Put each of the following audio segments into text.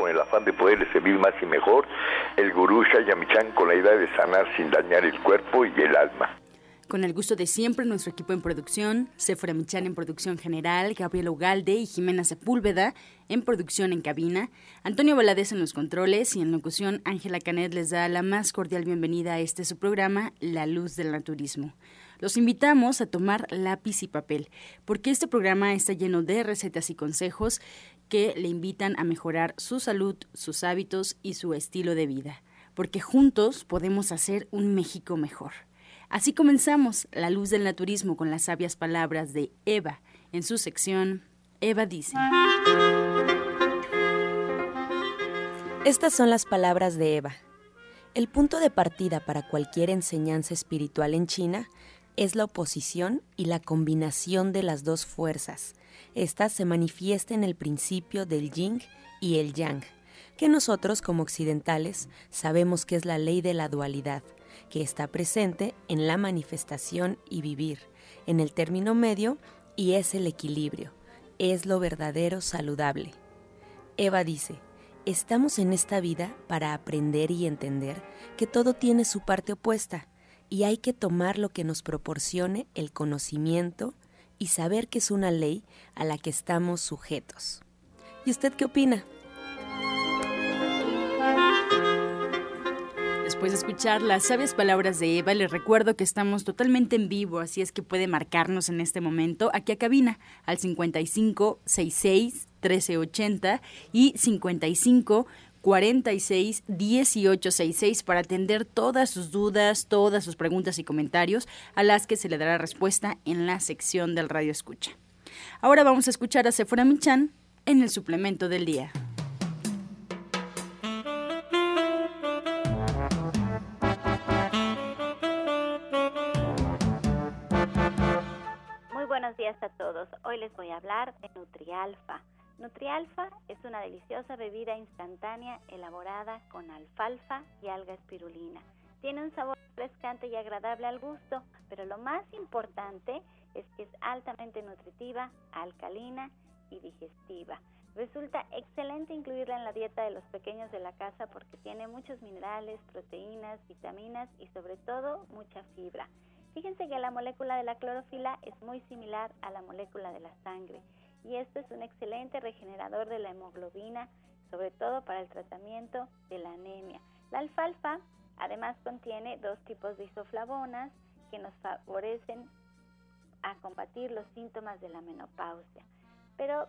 con el afán de poderle servir más y mejor, el gurú Shayamichan con la idea de sanar sin dañar el cuerpo y el alma. Con el gusto de siempre, nuestro equipo en producción, Sephora Michan en producción general, Gabriela Ugalde y Jimena Sepúlveda en producción en cabina, Antonio Valadez en los controles y en locución, Ángela Canet les da la más cordial bienvenida a este su programa, La Luz del Naturismo. Los invitamos a tomar lápiz y papel, porque este programa está lleno de recetas y consejos que le invitan a mejorar su salud, sus hábitos y su estilo de vida, porque juntos podemos hacer un México mejor. Así comenzamos La Luz del Naturismo con las sabias palabras de Eva en su sección Eva dice. Estas son las palabras de Eva. El punto de partida para cualquier enseñanza espiritual en China es la oposición y la combinación de las dos fuerzas. Esta se manifiesta en el principio del yin y el yang, que nosotros como occidentales sabemos que es la ley de la dualidad, que está presente en la manifestación y vivir, en el término medio, y es el equilibrio, es lo verdadero saludable. Eva dice, estamos en esta vida para aprender y entender que todo tiene su parte opuesta, y hay que tomar lo que nos proporcione el conocimiento y saber que es una ley a la que estamos sujetos. ¿Y usted qué opina? Después de escuchar las sabias palabras de Eva, les recuerdo que estamos totalmente en vivo, así es que puede marcarnos en este momento aquí a cabina al 55 66 1380 y 55 46 1866 para atender todas sus dudas, todas sus preguntas y comentarios a las que se le dará respuesta en la sección del Radio Escucha. Ahora vamos a escuchar a Sephora Michan en el suplemento del día. días a todos. Hoy les voy a hablar de Nutrialfa. Nutrialfa es una deliciosa bebida instantánea elaborada con alfalfa y alga espirulina. Tiene un sabor refrescante y agradable al gusto, pero lo más importante es que es altamente nutritiva, alcalina y digestiva. Resulta excelente incluirla en la dieta de los pequeños de la casa porque tiene muchos minerales, proteínas, vitaminas y sobre todo mucha fibra. Fíjense que la molécula de la clorofila es muy similar a la molécula de la sangre y esto es un excelente regenerador de la hemoglobina, sobre todo para el tratamiento de la anemia. La alfalfa además contiene dos tipos de isoflavonas que nos favorecen a combatir los síntomas de la menopausia. Pero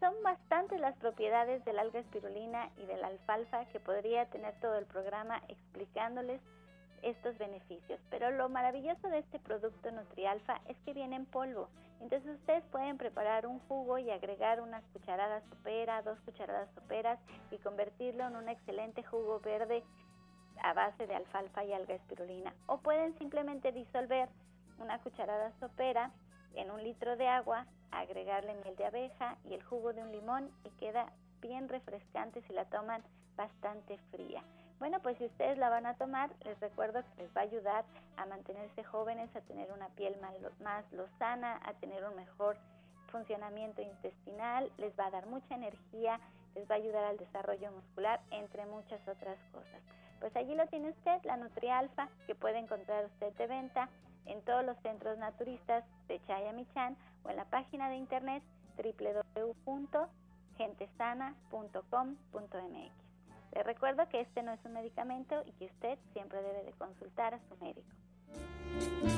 son bastantes las propiedades del alga espirulina y de la alfalfa que podría tener todo el programa explicándoles estos beneficios. Pero lo maravilloso de este producto Nutrialfa es que viene en polvo. Entonces ustedes pueden preparar un jugo y agregar unas cucharadas sopera, dos cucharadas soperas y convertirlo en un excelente jugo verde a base de alfalfa y alga espirulina. O pueden simplemente disolver una cucharada sopera en un litro de agua, agregarle miel de abeja y el jugo de un limón y queda bien refrescante si la toman bastante fría. Bueno, pues si ustedes la van a tomar, les recuerdo que les va a ayudar a mantenerse jóvenes, a tener una piel más, lozana, a tener un mejor funcionamiento intestinal, les va a dar mucha energía, les va a ayudar al desarrollo muscular, entre muchas otras cosas. Pues allí lo tiene usted, la NutriAlfa, que puede encontrar usted de venta en todos los centros naturistas de Chayamichan o en la página de internet www.gentesana.com.mx. Le recuerdo que este no es un medicamento y que usted siempre debe de consultar a su médico.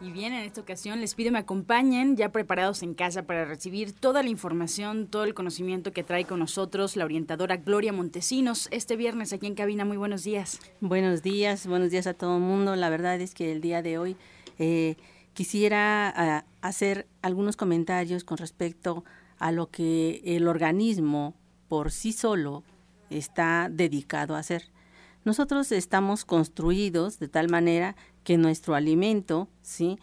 Y bien, en esta ocasión les pido me acompañen ya preparados en casa para recibir toda la información, todo el conocimiento que trae con nosotros la orientadora Gloria Montesinos este viernes aquí en cabina. Muy buenos días. Buenos días, buenos días a todo el mundo. La verdad es que el día de hoy eh, quisiera ah, hacer algunos comentarios con respecto a lo que el organismo por sí solo está dedicado a hacer. Nosotros estamos construidos de tal manera que nuestro alimento, ¿sí?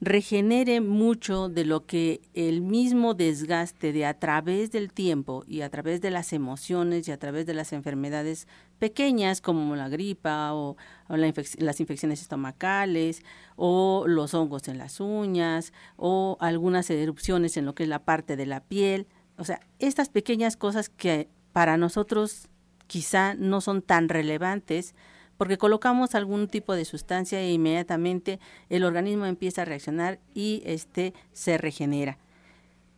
regenere mucho de lo que el mismo desgaste de a través del tiempo y a través de las emociones y a través de las enfermedades pequeñas como la gripa o, las infecciones estomacales o los hongos en las uñas o algunas erupciones en lo que es la parte de la piel. O sea, estas pequeñas cosas que para nosotros quizá no son tan relevantes porque colocamos algún tipo de sustancia e inmediatamente el organismo empieza a reaccionar y este se regenera.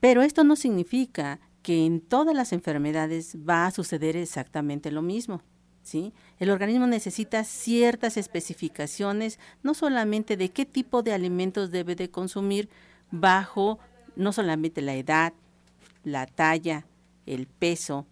Pero esto no significa que en todas las enfermedades va a suceder exactamente lo mismo. ¿sí? El organismo necesita ciertas especificaciones, no solamente de qué tipo de alimentos debe de consumir bajo no solamente la edad, la talla, el peso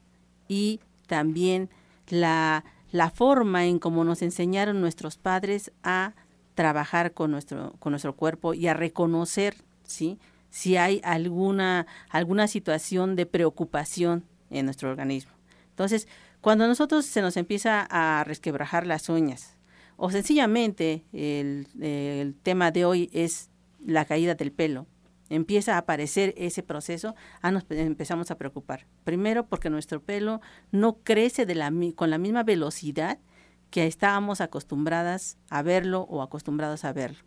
y también la, la forma en cómo nos enseñaron nuestros padres a trabajar con nuestro, con nuestro cuerpo y a reconocer ¿sí? si hay alguna, alguna situación de preocupación en nuestro organismo. Entonces, cuando nosotros se nos empieza a resquebrajar las uñas, o sencillamente el, el tema de hoy es la caída del pelo, empieza a aparecer ese proceso, ah, nos empezamos a preocupar. Primero porque nuestro pelo no crece de la, con la misma velocidad que estábamos acostumbradas a verlo o acostumbrados a verlo.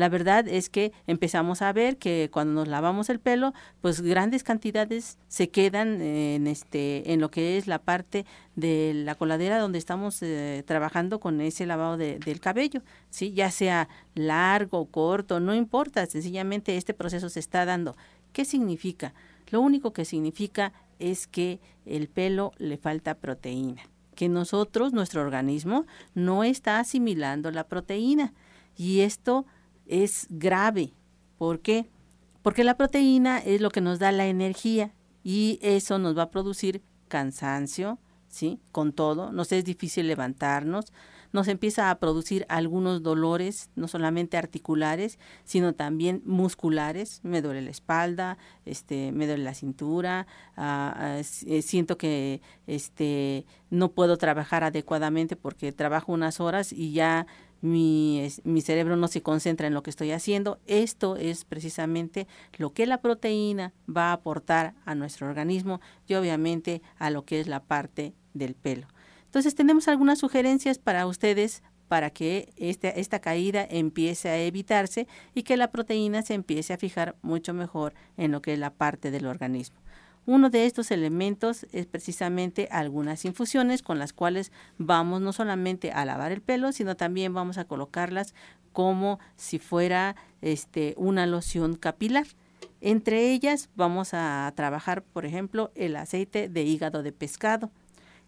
La verdad es que empezamos a ver que cuando nos lavamos el pelo, pues grandes cantidades se quedan en este en lo que es la parte de la coladera donde estamos eh, trabajando con ese lavado del cabello, sí, ya sea largo corto, no importa, sencillamente este proceso se está dando. ¿Qué significa? Lo único que significa es que el pelo le falta proteína, que nosotros, nuestro organismo, no está asimilando la proteína. Y esto es grave. ¿Por qué? Porque la proteína es lo que nos da la energía y eso nos va a producir cansancio, ¿sí? Con todo, nos es difícil levantarnos, nos empieza a producir algunos dolores, no solamente articulares, sino también musculares. Me duele la espalda, este, me duele la cintura, ah, ah, eh, siento que este, no puedo trabajar adecuadamente porque trabajo unas horas y ya mi, mi, cerebro no se concentra en lo que estoy haciendo. Esto es precisamente lo que la proteína va a aportar a nuestro organismo y obviamente a lo que es la parte del pelo. Entonces tenemos algunas sugerencias para ustedes para que este, esta caída empiece a evitarse y que la proteína se empiece a fijar mucho mejor en lo que es la parte del organismo. Uno de estos elementos es precisamente algunas infusiones con las cuales vamos no solamente a lavar el pelo, sino también vamos a colocarlas como si fuera este, una loción capilar. Entre ellas vamos a trabajar, por ejemplo, el aceite de hígado de pescado.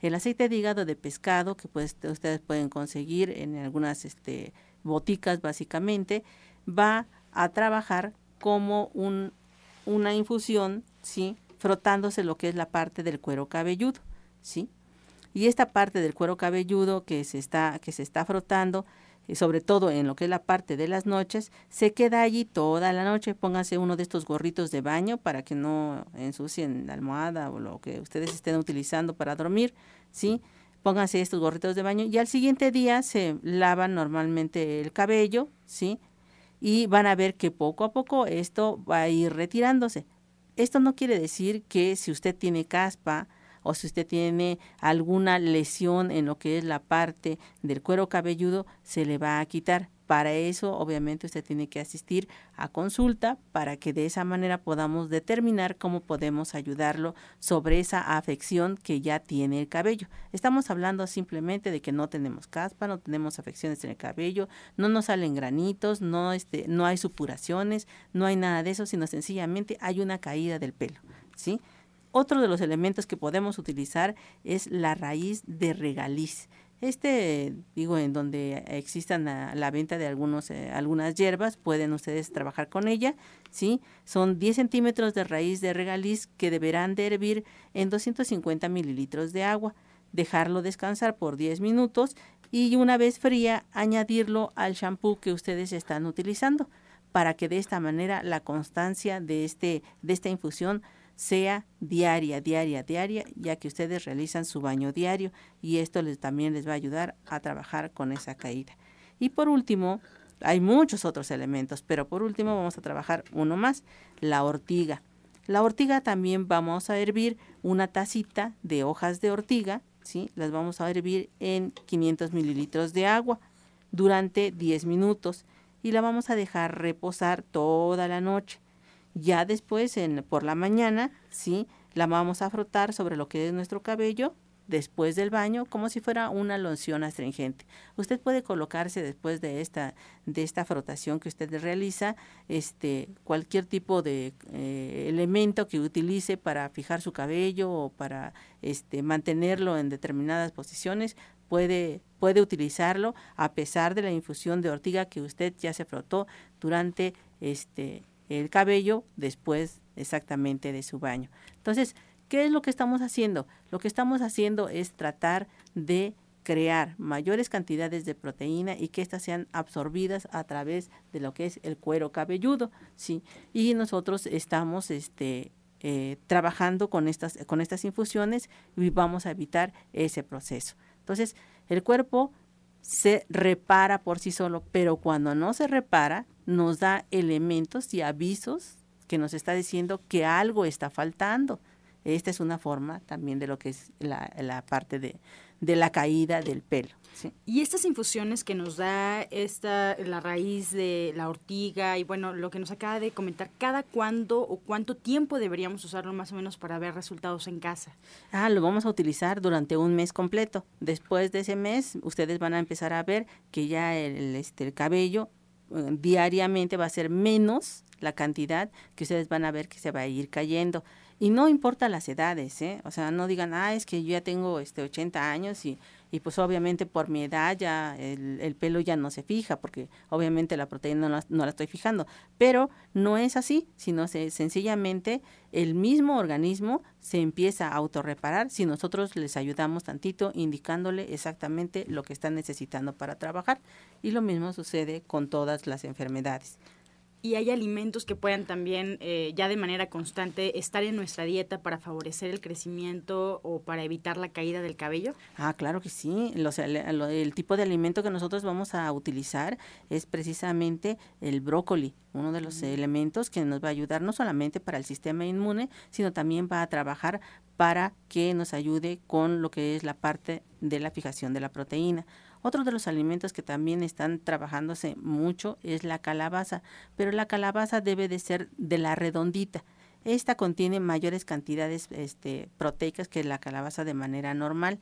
El aceite de hígado de pescado que pues, ustedes pueden conseguir en algunas este, boticas básicamente, va a trabajar como un, una infusión, ¿sí? Frotándose lo que es la parte del cuero cabelludo, ¿sí? Y esta parte del cuero cabelludo que se está, que se está frotando, y sobre todo en lo que es la parte de las noches, se queda allí toda la noche. Pónganse uno de estos gorritos de baño para que no ensucien la almohada o lo que ustedes estén utilizando para dormir, ¿sí? Pónganse estos gorritos de baño y al siguiente día se lavan normalmente el cabello, ¿sí? Y van a ver que poco a poco esto va a ir retirándose. Esto no quiere decir que si usted tiene caspa o si usted tiene alguna lesión en lo que es la parte del cuero cabelludo, se le va a quitar. Para eso, obviamente, usted tiene que asistir a consulta para que de esa manera podamos determinar cómo podemos ayudarlo sobre esa afección que ya tiene el cabello. Estamos hablando simplemente de que no tenemos caspa, no tenemos afecciones en el cabello, no nos salen granitos, no, este, no hay supuraciones, no hay nada de eso, sino sencillamente hay una caída del pelo, ¿sí? Otro de los elementos que podemos utilizar es la raíz de regaliz. Este, digo, en donde existan la, venta de algunos, eh, algunas hierbas, pueden ustedes trabajar con ella, ¿sí? Son 10 centímetros de raíz de regaliz que deberán de hervir en 250 mililitros de agua, dejarlo descansar por 10 minutos y una vez fría añadirlo al shampoo que ustedes están utilizando para que de esta manera la constancia de, este, de esta infusión sea diaria, diaria, diaria, ya que ustedes realizan su baño diario y esto les, también les va a ayudar a trabajar con esa caída. Y por último, hay muchos otros elementos, pero por último vamos a trabajar uno más, la ortiga. La ortiga también vamos a hervir una tacita de hojas de ortiga, ¿sí? las vamos a hervir en 500 mililitros de agua durante 10 minutos y la vamos a dejar reposar toda la noche. Ya después, en, por la mañana, ¿sí? La vamos a frotar sobre lo que es nuestro cabello después del baño como si fuera una loción astringente. Usted puede colocarse después de esta de esta frotación que usted realiza este cualquier tipo de eh, elemento que utilice para fijar su cabello o para este mantenerlo en determinadas posiciones puede puede utilizarlo a pesar de la infusión de ortiga que usted ya se frotó durante este el cabello después exactamente de su baño. Entonces, ¿qué es lo que estamos haciendo? Lo que estamos haciendo es tratar de crear mayores cantidades de proteína y que éstas sean absorbidas a través de lo que es el cuero cabelludo, ¿sí? Y nosotros estamos este, eh, trabajando con estas, con estas infusiones y vamos a evitar ese proceso. Entonces, el cuerpo se repara por sí solo, pero cuando no se repara, nos da elementos y avisos que nos está diciendo que algo está faltando. Esta es una forma también de lo que es la, parte de, la caída del pelo. Y estas infusiones que nos da esta, la raíz de la ortiga y bueno, lo que nos acaba de comentar, ¿cada cuándo o cuánto tiempo deberíamos usarlo más o menos para ver resultados en casa? Ah, lo vamos a utilizar durante un mes completo. Después de ese mes, ustedes van a empezar a ver que ya el, este, el cabello eh, diariamente va a ser menos la cantidad que ustedes van a ver que se va a ir cayendo. Y no importa las edades, ¿eh? O sea, no digan, ah, es que yo ya tengo este 80 años y, y pues obviamente por mi edad ya el, pelo ya no se fija, porque obviamente la proteína no la, no la estoy fijando. Pero no es así, sino se, sencillamente el mismo organismo se empieza a autorreparar si nosotros les ayudamos tantito indicándole exactamente lo que están necesitando para trabajar. Y lo mismo sucede con todas las enfermedades y hay alimentos que puedan también eh, ya de manera constante estar en nuestra dieta para favorecer el crecimiento o para evitar la caída del cabello? Ah, claro que sí. el tipo de alimento que nosotros vamos a utilizar es precisamente el brócoli, uno de los mm. elementos que nos va a ayudar no solamente para el sistema inmune, sino también va a trabajar para que nos ayude con lo que es la parte de la fijación de la proteína. Otro de los alimentos que también están trabajándose mucho es la calabaza, pero la calabaza debe de ser de la redondita. Esta contiene mayores cantidades este, proteicas que la calabaza de manera normal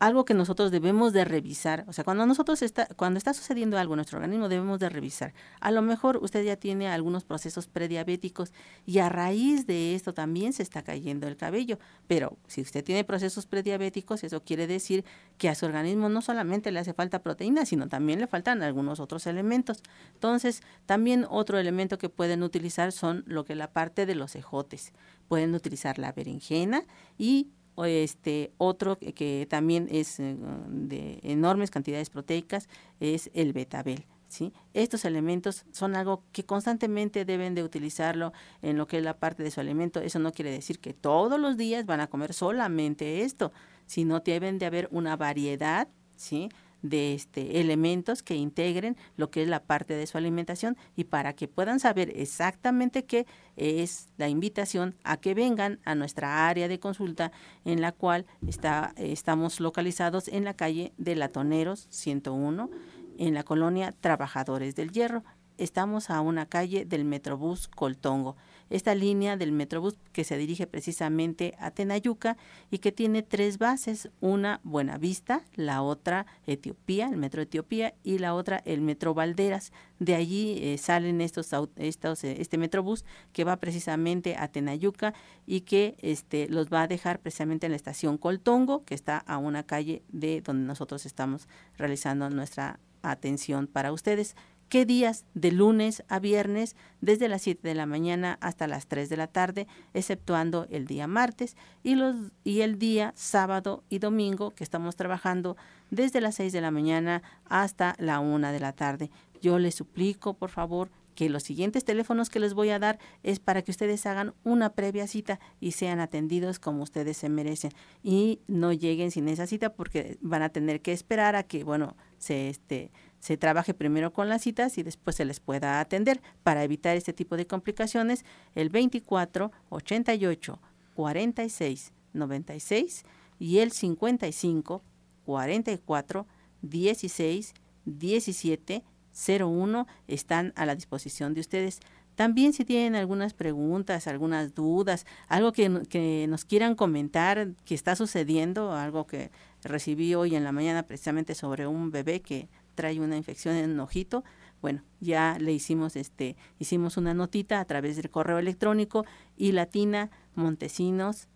algo que nosotros debemos de revisar, o sea, cuando nosotros está, cuando está sucediendo algo en nuestro organismo debemos de revisar. A lo mejor usted ya tiene algunos procesos prediabéticos y a raíz de esto también se está cayendo el cabello, pero si usted tiene procesos prediabéticos, eso quiere decir que a su organismo no solamente le hace falta proteína, sino también le faltan algunos otros elementos. Entonces, también otro elemento que pueden utilizar son lo que la parte de los ejotes. Pueden utilizar la berenjena y este otro que, también es eh, de enormes cantidades proteicas es el betabel. ¿Sí? Estos elementos son algo que constantemente deben de utilizarlo en lo que es la parte de su alimento. Eso no quiere decir que todos los días van a comer solamente esto, sino deben de haber una variedad, ¿sí? De este, elementos que integren lo que es la parte de su alimentación y para que puedan saber exactamente qué es la invitación a que vengan a nuestra área de consulta en la cual está, estamos localizados en la calle de Latoneros 101 en la colonia Trabajadores del Hierro. Estamos a una calle del Metrobús Coltongo esta línea del Metrobús que se dirige precisamente a Tenayuca y que tiene tres bases, una Buenavista, la otra Etiopía, el Metro Etiopía y la otra el Metro Valderas. De allí eh, salen estos, estos eh, este Metrobús que va precisamente a Tenayuca y que este los va a dejar precisamente en la estación Coltongo, que está a una calle de donde nosotros estamos realizando nuestra atención para ustedes qué días de lunes a viernes desde las 7 de la mañana hasta las 3 de la tarde, exceptuando el día martes y, los, y el día sábado y domingo que estamos trabajando desde las 6 de la mañana hasta la 1 de la tarde. Yo les suplico, por favor, que los siguientes teléfonos que les voy a dar es para que ustedes hagan una previa cita y sean atendidos como ustedes se merecen y no lleguen sin esa cita porque van a tener que esperar a que, bueno, se este se trabaje primero con las citas y después se les pueda atender. Para evitar este tipo de complicaciones, el 24 88 46 96 y el 55 44 16 17 01 están a la disposición de ustedes. También si tienen algunas preguntas, algunas dudas, algo que, que, nos quieran comentar que está sucediendo, algo que recibí hoy en la mañana precisamente sobre un bebé que trae una infección en un ojito, bueno, ya le hicimos este, hicimos una notita a través del correo electrónico y latina montesinos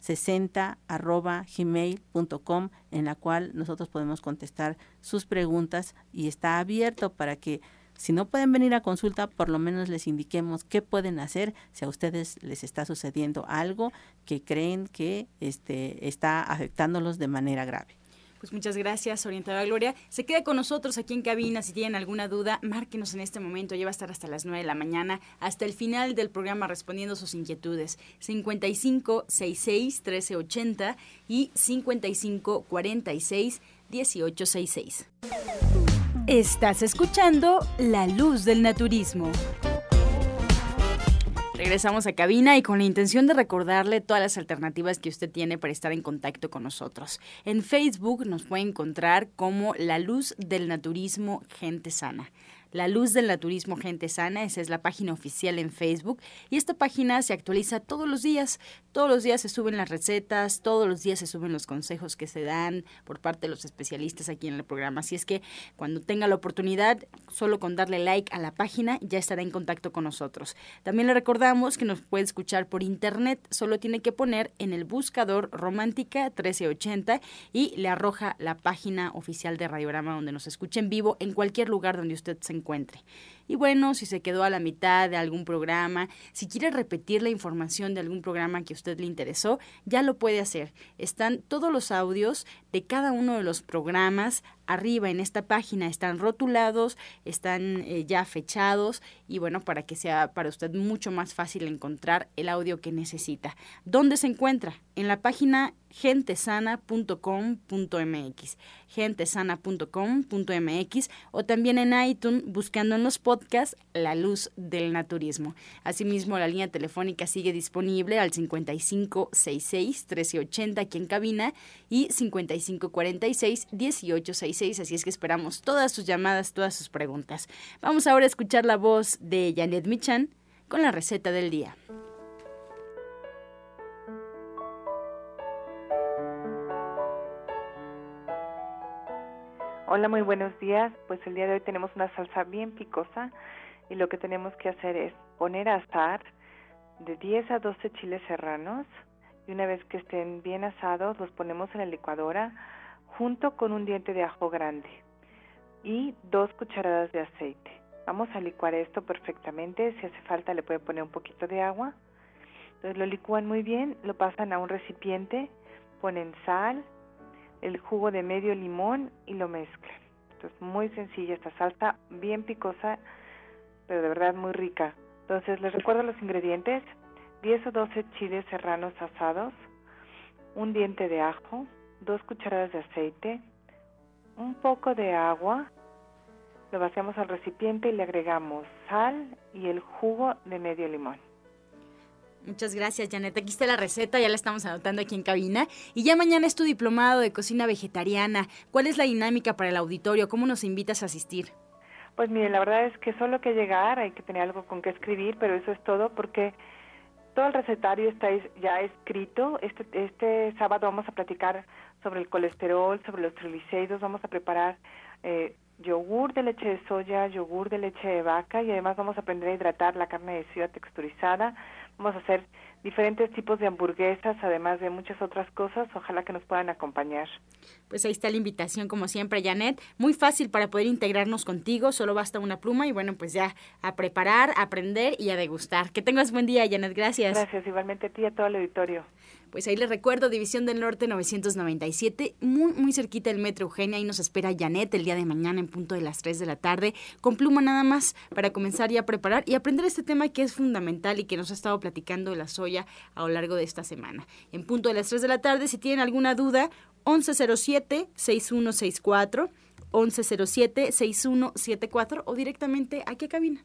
60 arroba gmail.com en la cual nosotros podemos contestar sus preguntas y está abierto para que si no pueden venir a consulta, por lo menos les indiquemos qué pueden hacer si a ustedes les está sucediendo algo que creen que este, está afectándolos de manera grave. Pues muchas gracias, orientada Gloria. Se queda con nosotros aquí en cabina. Si tienen alguna duda, márquenos en este momento. Ya va a estar hasta las 9 de la mañana, hasta el final del programa respondiendo sus inquietudes. 55 66 1380 y 55 46 1866. Estás escuchando La Luz del Naturismo. Regresamos a cabina y con la intención de recordarle todas las alternativas que usted tiene para estar en contacto con nosotros. En Facebook nos puede encontrar como La Luz del Naturismo Gente Sana. La Luz del Naturismo Gente Sana, esa es la página oficial en Facebook y esta página se actualiza todos los días. Todos los días se suben las recetas, todos los días se suben los consejos que se dan por parte de los especialistas aquí en el programa. Así es que cuando tenga la oportunidad, solo con darle like a la página ya estará en contacto con nosotros. También le recordamos que nos puede escuchar por internet, solo tiene que poner en el buscador Romántica 1380 y le arroja la página oficial de Radiograma donde nos escuche en vivo en cualquier lugar donde usted se encuentre. Y bueno, si se quedó a la mitad de algún programa, si quiere repetir la información de algún programa que a usted le interesó, ya lo puede hacer. Están todos los audios de cada uno de los programas arriba en esta página, están rotulados, están eh, ya fechados y bueno, para que sea para usted mucho más fácil encontrar el audio que necesita. ¿Dónde se encuentra? En la página gentesana.com.mx, gentesana.com.mx o también en iTunes buscando en los podcasts La Luz del Naturismo. Asimismo, la línea telefónica sigue disponible al 5566 1380 aquí en cabina y 5546 1866, así es que esperamos todas sus llamadas, todas sus preguntas. Vamos ahora a escuchar la voz de Janet Michan con la receta del día. Hola, muy buenos días. Pues el día de hoy tenemos una salsa bien picosa y lo que tenemos que hacer es poner a asar de 10 a 12 chiles serranos y una vez que estén bien asados los ponemos en la licuadora junto con un diente de ajo grande y dos cucharadas de aceite. Vamos a licuar esto perfectamente. Si hace falta le pueden poner un poquito de agua. Entonces lo licúan muy bien, lo pasan a un recipiente, ponen sal, el jugo de medio limón y lo mezclan. Entonces, muy sencilla esta salsa, bien picosa, pero de verdad muy rica. Entonces, les recuerdo los ingredientes: 10 o 12 chiles serranos asados, un diente de ajo, dos cucharadas de aceite, un poco de agua. Lo vaciamos al recipiente y le agregamos sal y el jugo de medio limón. Muchas gracias, Janet. Aquí está la receta, ya la estamos anotando aquí en cabina. Y ya mañana es tu diplomado de cocina vegetariana. ¿Cuál es la dinámica para el auditorio? ¿Cómo nos invitas a asistir? Pues mire, la verdad es que solo que llegar, hay que tener algo con que escribir, pero eso es todo porque todo el recetario está ya escrito. Este, este sábado vamos a platicar sobre el colesterol, sobre los triglicéridos, vamos a preparar eh, yogur de leche de soya, yogur de leche de vaca y además vamos a aprender a hidratar la carne de ciudad texturizada. Vamos a hacer diferentes tipos de hamburguesas, además de muchas otras cosas. Ojalá que nos puedan acompañar. Pues ahí está la invitación, como siempre, Janet. Muy fácil para poder integrarnos contigo, solo basta una pluma y bueno, pues ya a preparar, a aprender y a degustar. Que tengas buen día, Janet. Gracias. Gracias, igualmente a ti y a todo el auditorio. Pues ahí les recuerdo, División del Norte 997, muy, muy cerquita del Metro Eugenia. Ahí nos espera Janet el día de mañana en punto de las 3 de la tarde, con pluma nada más para comenzar ya a preparar y aprender este tema que es fundamental y que nos ha estado platicando la soya a lo largo de esta semana. En punto de las 3 de la tarde, si tienen alguna duda, 1107-6164, 1107-6174 o directamente aquí a cabina.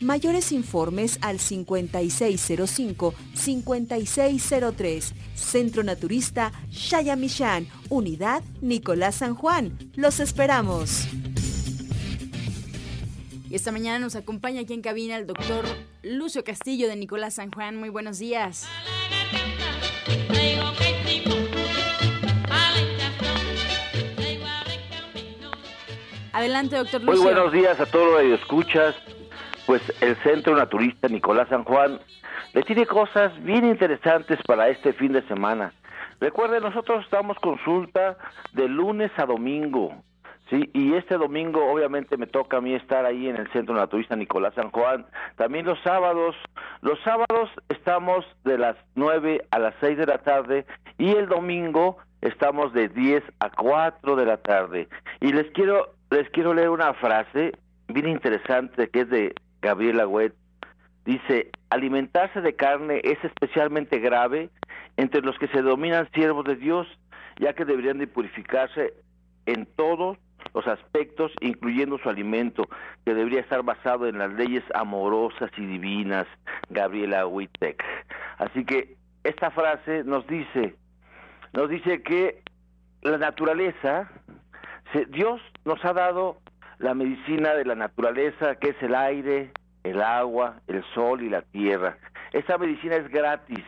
Mayores informes al 5605-5603. Centro Naturista Shayamishan, Unidad Nicolás San Juan. Los esperamos. Y esta mañana nos acompaña aquí en cabina el doctor Lucio Castillo de Nicolás San Juan. Muy buenos días. Adelante, doctor Lucio. Muy buenos días a todos los escuchas pues el Centro Naturista Nicolás San Juan le tiene cosas bien interesantes para este fin de semana. Recuerden, nosotros damos consulta de lunes a domingo, ¿sí? Y este domingo obviamente me toca a mí estar ahí en el Centro Naturista Nicolás San Juan. También los sábados, los sábados estamos de las 9 a las 6 de la tarde y el domingo estamos de 10 a 4 de la tarde. Y les quiero les quiero leer una frase bien interesante que es de Gabriela Huet, dice, alimentarse de carne es especialmente grave entre los que se dominan siervos de Dios, ya que deberían de purificarse en todos los aspectos, incluyendo su alimento, que debería estar basado en las leyes amorosas y divinas, Gabriela Wittek. Así que esta frase nos dice, nos dice que la naturaleza, Dios nos ha dado la medicina de la naturaleza, que es el aire, el agua, el sol y la tierra. Esa medicina es gratis,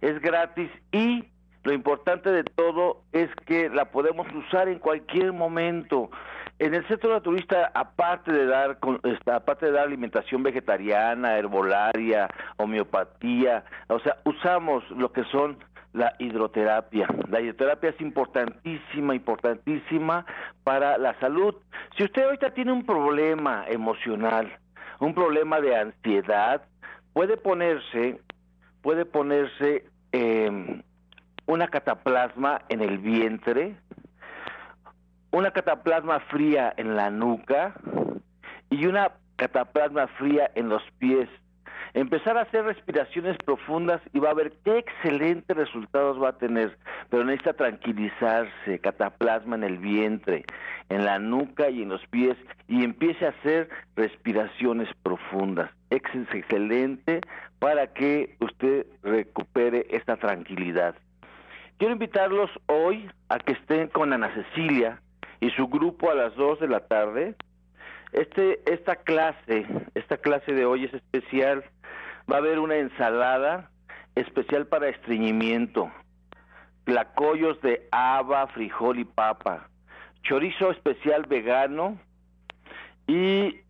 es gratis y lo importante de todo es que la podemos usar en cualquier momento. En el centro naturista, aparte de dar, aparte de dar alimentación vegetariana, herbolaria, homeopatía, o sea, usamos lo que son la hidroterapia. La hidroterapia es importantísima, importantísima para la salud. Si usted ahorita tiene un problema emocional, un problema de ansiedad, puede ponerse, puede ponerse em, una cataplasma en el vientre, una cataplasma fría en la nuca y una cataplasma fría en los pies empezar a hacer respiraciones profundas y va a ver qué excelentes resultados va a tener, pero necesita tranquilizarse, cataplasma en el vientre, en la nuca y en los pies y empiece a hacer respiraciones profundas. Es excelente para que usted recupere esta tranquilidad. Quiero invitarlos hoy a que estén con Ana Cecilia, y su grupo a las 2 de la tarde. Este, esta clase, esta clase de hoy es especial. Va a haber una ensalada especial para estreñimiento, tlacoyos de haba, frijol y papa, chorizo especial vegano y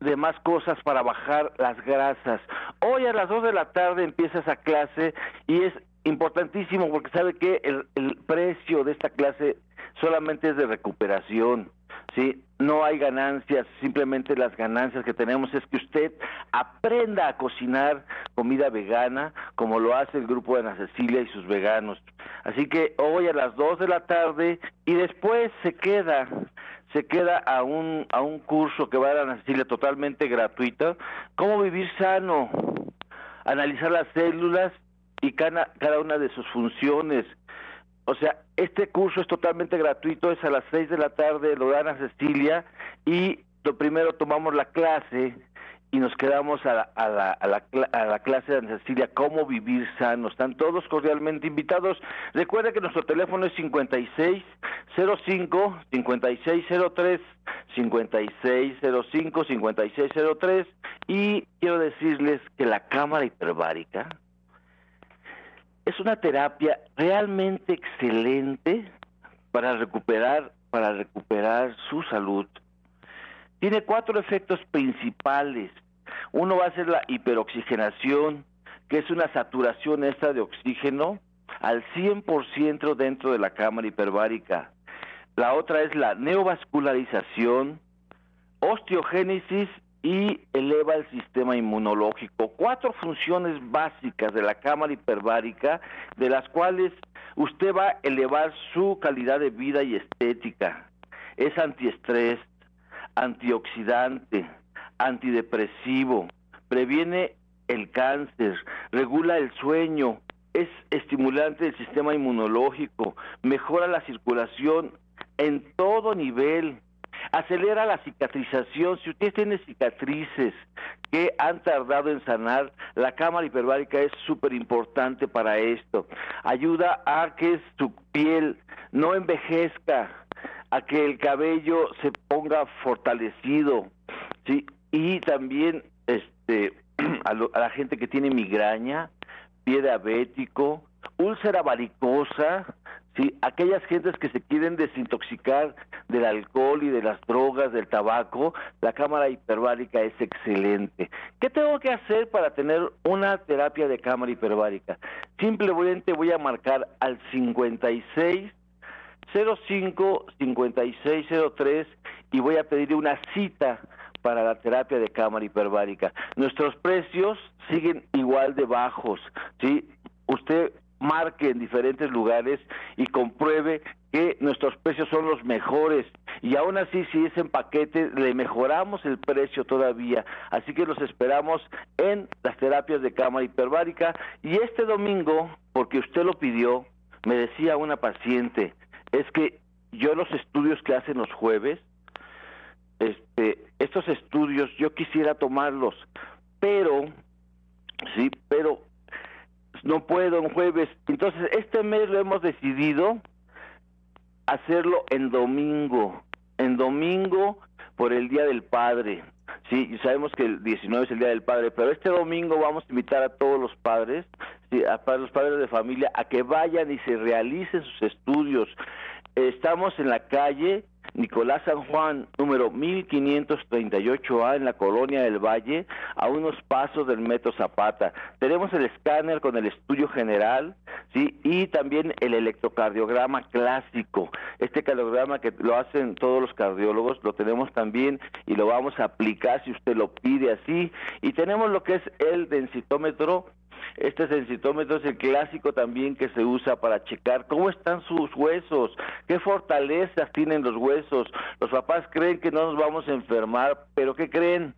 demás cosas para bajar las grasas. Hoy a las 2 de la tarde empieza esa clase y es importantísimo porque sabe que el, el precio de esta clase solamente es de recuperación. ¿sí? No hay ganancias, simplemente las ganancias que tenemos es que usted aprenda a cocinar comida vegana como lo hace el grupo de Ana Cecilia y sus veganos. Así que hoy a las 2 de la tarde y después se queda se queda a un a un curso que va a dar Ana Cecilia totalmente gratuito, cómo vivir sano, analizar las células y cada, cada una de sus funciones, o sea, este curso es totalmente gratuito, es a las 6 de la tarde, lo dan a Cecilia y lo primero tomamos la clase y nos quedamos a la, a la, a la, a la clase de Ana Cecilia, cómo vivir sano. Están todos cordialmente invitados. Recuerda que nuestro teléfono es 5605 5603 5605 5603 y quiero decirles que la cámara hiperbárica es una terapia realmente excelente para recuperar para recuperar su salud. Tiene cuatro efectos principales. Uno va a ser la hiperoxigenación, que es una saturación esta de oxígeno al 100% dentro de la cámara hiperbárica. La otra es la neovascularización, osteogénesis y eleva el sistema inmunológico. Cuatro funciones básicas de la cámara hiperbárica, de las cuales usted va a elevar su calidad de vida y estética. Es antiestrés, antioxidante, antidepresivo, previene el cáncer, regula el sueño, es estimulante del sistema inmunológico, mejora la circulación en todo nivel, acelera la cicatrización. Si usted tiene cicatrices que han tardado en sanar, la cámara hiperbárica es súper importante para esto. Ayuda a que su piel no envejezca, a que el cabello se ponga fortalecido, ¿sí? Y también este a, a la gente que tiene migraña, pie diabético, úlcera varicosa, ¿sí? aquellas gentes que se quieren desintoxicar del alcohol y de las drogas, del tabaco, la cámara hiperbárica es excelente. ¿Qué tengo que hacer para tener una terapia de cámara hiperbárica? Simplemente voy a marcar al 56 05 5603 y voy a pedir una cita para la terapia de cámara hiperbárica. Nuestros precios siguen igual de bajos, ¿sí? Usted marque en diferentes lugares y compruebe que nuestros precios son los mejores. Y aún así si es en paquete le mejoramos el precio todavía. Así que los esperamos en las terapias de cámara hiperbárica. Y este domingo porque usted lo pidió me decía una paciente es que yo los estudios que hacen los jueves este estos estudios yo quisiera tomarlos pero sí pero no puedo en jueves. Entonces, este mes lo hemos decidido hacerlo en domingo, en domingo por el Día del Padre. Sí, sabemos que el 19 es el Día del Padre, pero este domingo vamos a invitar a todos los padres, sí, a los padres de familia, a que vayan y se realicen sus estudios. Estamos en la calle Nicolás San Juan, número 1538A, en la colonia del Valle, a unos pasos del Metro Zapata. Tenemos el escáner con el estudio general, ¿sí? Y también el electrocardiograma clásico. Este cardiograma que lo hacen todos los cardiólogos, lo tenemos también y lo vamos a aplicar si usted lo pide así. Y tenemos lo que es el densitómetro este sensitómetro es el clásico también que se usa para checar cómo están sus huesos, qué fortalezas tienen los huesos. Los papás creen que no nos vamos a enfermar, pero ¿qué creen?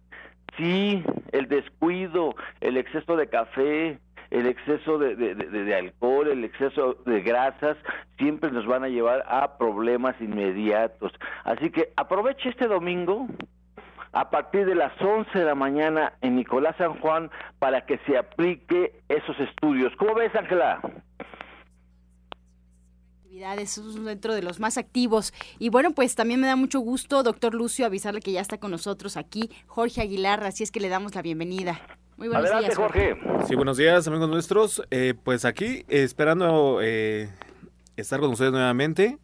Sí, el descuido, el exceso de café, el exceso de, de, de, alcohol, el exceso de grasas, siempre nos van a llevar a problemas inmediatos. Así que aproveche este domingo a partir de las 11 de la mañana en Nicolás San Juan para que se aplique esos estudios. ¿Cómo ves, Ángela? Es dentro de los más activos. Y bueno, pues también me da mucho gusto, doctor Lucio, avisarle que ya está con nosotros aquí Jorge Aguilar, así es que le damos la bienvenida. Muy buenos días, Jorge. Sí, buenos días, amigos nuestros. Eh, pues aquí, esperando eh, estar con ustedes nuevamente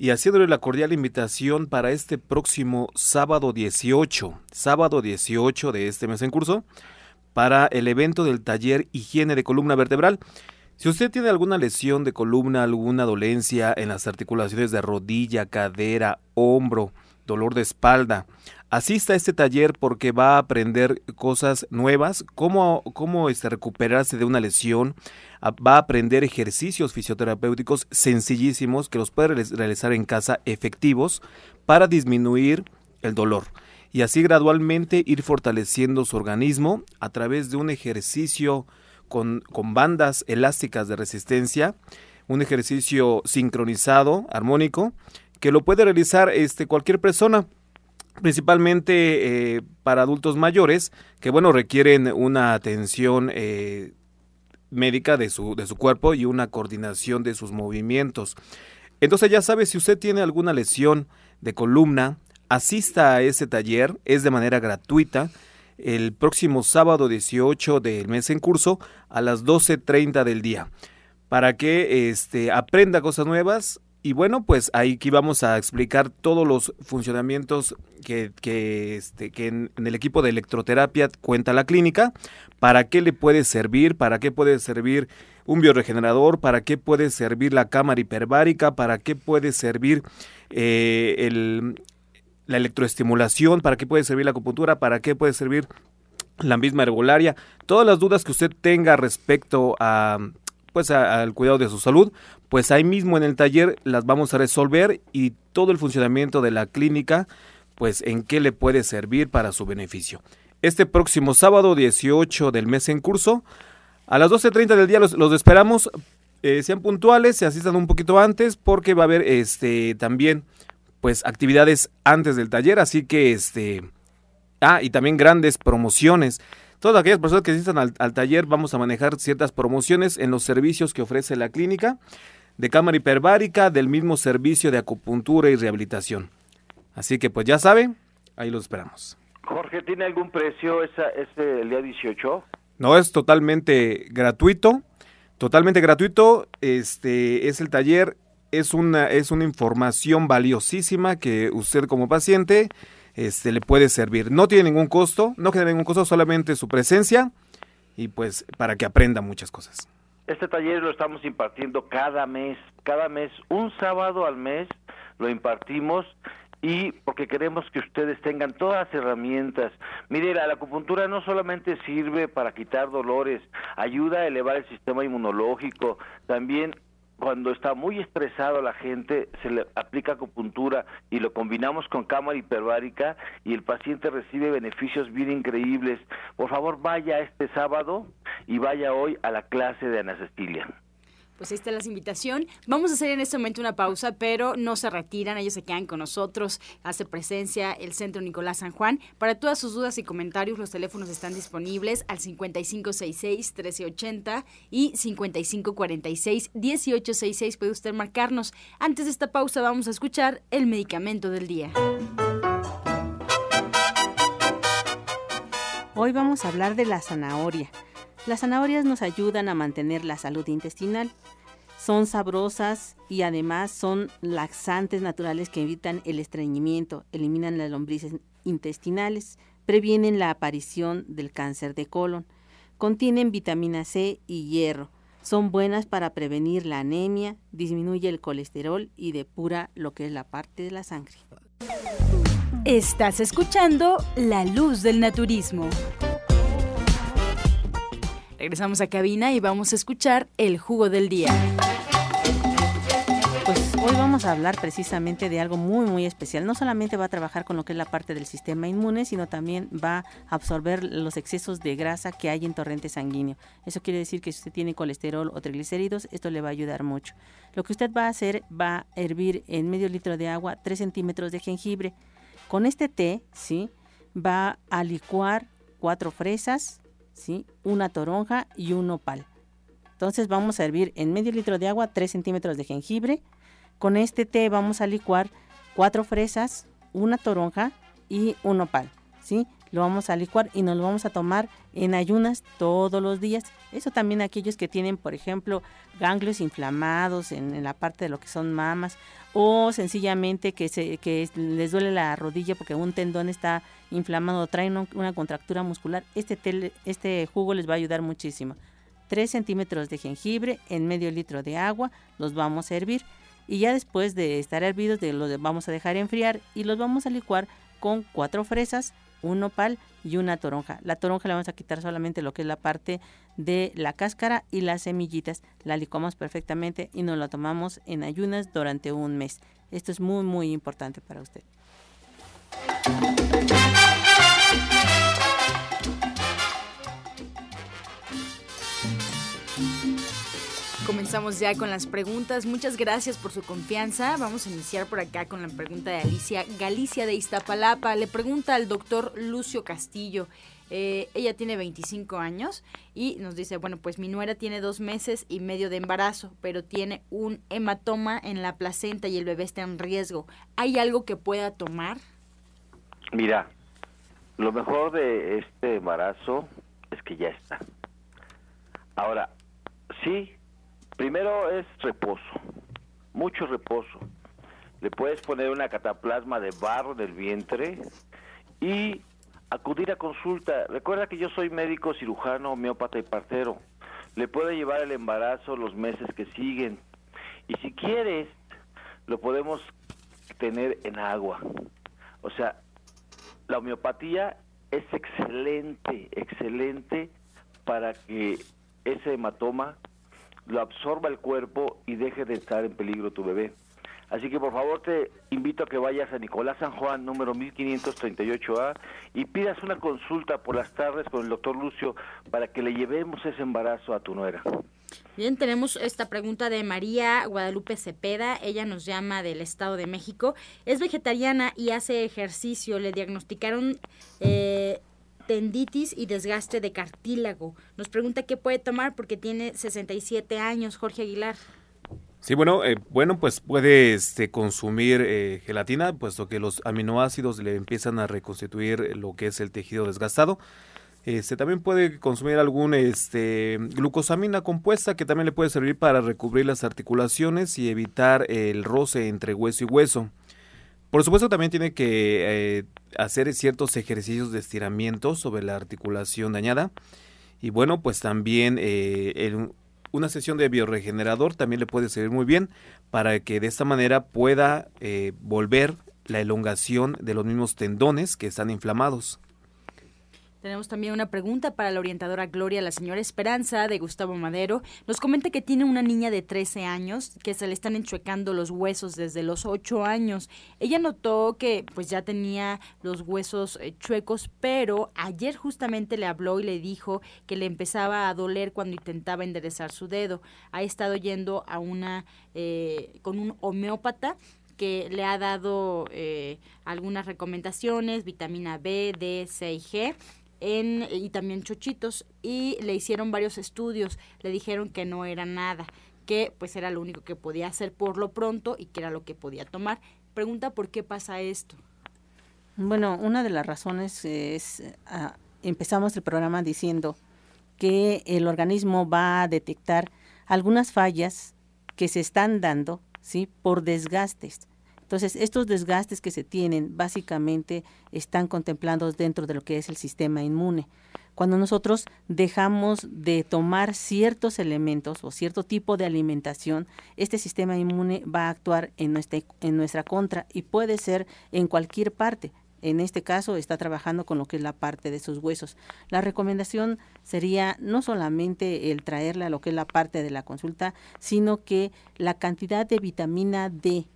y haciéndole la cordial invitación para este próximo sábado 18, sábado 18 de este mes en curso, para el evento del taller Higiene de Columna Vertebral. Si usted tiene alguna lesión de columna, alguna dolencia en las articulaciones de rodilla, cadera, hombro, dolor de espalda, asista a este taller porque va a aprender cosas nuevas, cómo, cómo este, recuperarse de una lesión, va a aprender ejercicios fisioterapéuticos sencillísimos que los puede realizar en casa efectivos para disminuir el dolor y así gradualmente ir fortaleciendo su organismo a través de un ejercicio con, bandas elásticas de resistencia, un ejercicio sincronizado, armónico, que lo puede realizar este, cualquier persona, principalmente eh, para adultos mayores, que bueno, requieren una atención eh, médica de su, de su cuerpo y una coordinación de sus movimientos. Entonces ya sabe, si usted tiene alguna lesión de columna, asista a ese taller, es de manera gratuita, el próximo sábado 18 del mes en curso a las 12.30 del día para que este, aprenda cosas nuevas y bueno, pues ahí aquí vamos a explicar todos los funcionamientos que, que, este, que en, el equipo de electroterapia cuenta la clínica, para qué le puede servir, para qué puede servir un bioregenerador, para qué puede servir la cámara hiperbárica, para qué puede servir eh, el, la electroestimulación, para qué puede servir la acupuntura, para qué puede servir la misma herbolaria, todas las dudas que usted tenga respecto a pues al cuidado de su salud, pues ahí mismo en el taller las vamos a resolver y todo el funcionamiento de la clínica, pues en qué le puede servir para su beneficio. Este próximo sábado 18 del mes en curso, a las 12.30 del día los, los esperamos, eh, sean puntuales, se asistan un poquito antes porque va a haber este también pues actividades antes del taller, así que este ah y también grandes promociones. Todas aquellas personas que asistan al, taller vamos a manejar ciertas promociones en los servicios que ofrece la clínica de cámara hiperbárica, del mismo servicio de acupuntura y rehabilitación. Así que pues ya saben, ahí los esperamos. Jorge, ¿tiene algún precio esa, ese el día 18? No, es totalmente gratuito, totalmente gratuito. Este es el taller es una, es una información valiosísima que usted como paciente este, le puede servir. No tiene ningún costo, no tiene ningún costo, solamente su presencia y pues para que aprenda muchas cosas. Este taller lo estamos impartiendo cada mes, cada mes, un sábado al mes lo impartimos y porque queremos que ustedes tengan todas las herramientas. Mire, la, la, acupuntura no solamente sirve para quitar dolores, ayuda a elevar el sistema inmunológico, también cuando está muy estresado la gente, se le aplica acupuntura y lo combinamos con cámara hiperbárica y el paciente recibe beneficios bien increíbles. Por favor, vaya este sábado y vaya hoy a la clase de anestesilia pues ahí está la invitación. Vamos a hacer en este momento una pausa, pero no se retiran, ellos se quedan con nosotros. Hace presencia el Centro Nicolás San Juan. Para todas sus dudas y comentarios, los teléfonos están disponibles al 5566-1380 y 5546-1866. Puede usted marcarnos. Antes de esta pausa, vamos a escuchar el medicamento del día. Hoy vamos a hablar de la zanahoria. Las zanahorias nos ayudan a mantener la salud intestinal. Son sabrosas y además son laxantes naturales que evitan el estreñimiento, eliminan las lombrices intestinales, previenen la aparición del cáncer de colon. Contienen vitamina C y hierro. Son buenas para prevenir la anemia, disminuye el colesterol y depura lo que es la parte de la sangre. Estás escuchando La Luz del Naturismo. Regresamos a cabina y vamos a escuchar el jugo del día. Pues hoy vamos a hablar precisamente de algo muy muy especial. No solamente va a trabajar con lo que es la parte del sistema inmune, sino también va a absorber los excesos de grasa que hay en torrente sanguíneo. Eso quiere decir que si usted tiene colesterol o triglicéridos, esto le va a ayudar mucho. Lo que usted va a hacer va a hervir en medio litro de agua 3 centímetros de jengibre. Con este té, ¿sí? Va a licuar cuatro fresas, una toronja y un nopal. Entonces vamos a hervir en medio litro de agua 3 centímetros de jengibre, Con este té vamos a licuar cuatro fresas, una toronja y un nopal, ¿sí? Lo vamos a licuar y nos lo vamos a tomar en ayunas todos los días. Eso también aquellos que tienen, por ejemplo, ganglios inflamados en, la parte de lo que son mamas o sencillamente que, les duele la rodilla porque un tendón está inflamado traen una contractura muscular, este, este jugo les va a ayudar muchísimo. 3 centímetros de jengibre en medio litro de agua, los vamos a hervir y ya después de estar hervidos los vamos a dejar enfriar y los vamos a licuar con cuatro fresas, un nopal y una toronja. La toronja le vamos a quitar solamente lo que es la parte de la cáscara y las semillitas. La licuamos perfectamente y nos la tomamos en ayunas durante un mes. Esto es muy muy importante para usted. Comenzamos ya con las preguntas. Muchas gracias por su confianza. Vamos a iniciar por acá con la pregunta de Alicia Galicia de Iztapalapa. Le pregunta al doctor Lucio Castillo. Eh, ella tiene 25 años y nos dice, bueno, pues mi nuera tiene dos meses y medio de embarazo, pero tiene un hematoma en la placenta y el bebé está en riesgo. ¿Hay algo que pueda tomar? Mira, lo mejor de este embarazo es que ya está. Ahora, sí, Primero es reposo, mucho reposo. Le puedes poner una cataplasma de barro del vientre y acudir a consulta. Recuerda que yo soy médico, cirujano, homeópata y partero. Le puede llevar el embarazo los meses que siguen. Y si quieres, lo podemos tener en agua. O sea, la homeopatía es excelente, excelente para que ese hematoma lo absorba el cuerpo y deje de estar en peligro tu bebé. Así que por favor te invito a que vayas a Nicolás San Juan, número 1538A, y pidas una consulta por las tardes con el doctor Lucio para que le llevemos ese embarazo a tu nuera. Bien, tenemos esta pregunta de María Guadalupe Cepeda. Ella nos llama del Estado de México. Es vegetariana y hace ejercicio. Le diagnosticaron eh, tenditis y desgaste de cartílago. Nos pregunta qué puede tomar porque tiene 67 años, Jorge Aguilar. Sí, bueno, eh, bueno, pues puede este, consumir eh, gelatina, puesto que los aminoácidos le empiezan a reconstituir lo que es el tejido desgastado. Este, también puede consumir algún este, glucosamina compuesta que también le puede servir para recubrir las articulaciones y evitar el roce entre hueso y hueso. Por supuesto también tiene que eh, hacer ciertos ejercicios de estiramiento sobre la articulación dañada. Y bueno, pues también eh, una sesión de bioregenerador también le puede servir muy bien para que de esta manera pueda eh, volver la elongación de los mismos tendones que están inflamados. Tenemos también una pregunta para la orientadora Gloria, la señora Esperanza de Gustavo Madero. Nos comenta que tiene una niña de 13 años que se le están enchuecando los huesos desde los 8 años. Ella notó que pues ya tenía los huesos eh, chuecos, pero ayer justamente le habló y le dijo que le empezaba a doler cuando intentaba enderezar su dedo. Ha estado yendo a una eh, con un homeópata que le ha dado eh, algunas recomendaciones, vitamina B, D, C y G y también chochitos y le hicieron varios estudios, le dijeron que no era nada, que pues era lo único que podía hacer por lo pronto y que era lo que podía tomar. Pregunta por qué pasa esto. Bueno, una de las razones es, ah, empezamos el programa diciendo que el organismo va a detectar algunas fallas que se están dando, ¿sí? Por desgastes. Entonces, estos desgastes que se tienen básicamente están contemplados dentro de lo que es el sistema inmune. Cuando nosotros dejamos de tomar ciertos elementos o cierto tipo de alimentación, este sistema inmune va a actuar en nuestra, en nuestra contra y puede ser en cualquier parte. En este caso está trabajando con lo que es la parte de sus huesos. La recomendación sería no solamente el traerle a lo que es la parte de la consulta, sino que la cantidad de vitamina D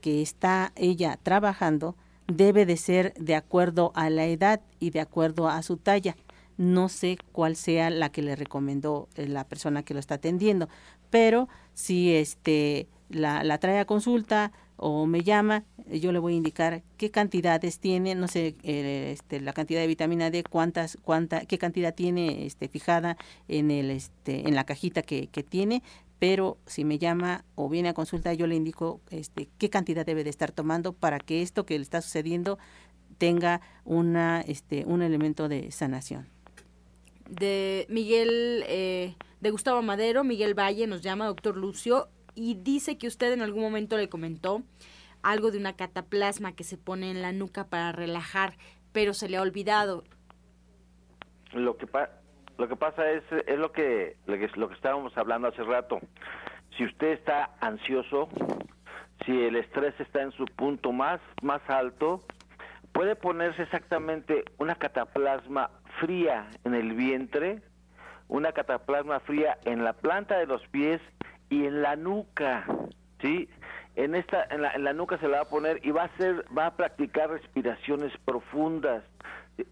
que está ella trabajando debe de ser de acuerdo a la edad y de acuerdo a su talla. No sé cuál sea la que le recomendó eh, la persona que lo está atendiendo, pero si este la, la trae a consulta o me llama, yo le voy a indicar qué cantidades tiene, no sé, eh, este, la cantidad de vitamina D, cuántas, cuánta, qué cantidad tiene este, fijada en el, este, en la cajita que, que tiene pero si me llama o viene a consulta, yo le indico este, qué cantidad debe de estar tomando para que esto que le está sucediendo tenga una, este, un elemento de sanación. De Miguel, eh, de Gustavo Madero, Miguel Valle nos llama, doctor Lucio, y dice que usted en algún momento le comentó algo de una cataplasma que se pone en la nuca para relajar, pero se le ha olvidado. Lo que, lo que pasa es, es lo que, lo que estábamos hablando hace rato. Si usted está ansioso, si el estrés está en su punto más, más alto, puede ponerse exactamente una cataplasma fría en el vientre, una cataplasma fría en la planta de los pies y en la nuca, ¿sí? En esta en la, en la nuca se la va a poner y va a hacer va a practicar respiraciones profundas.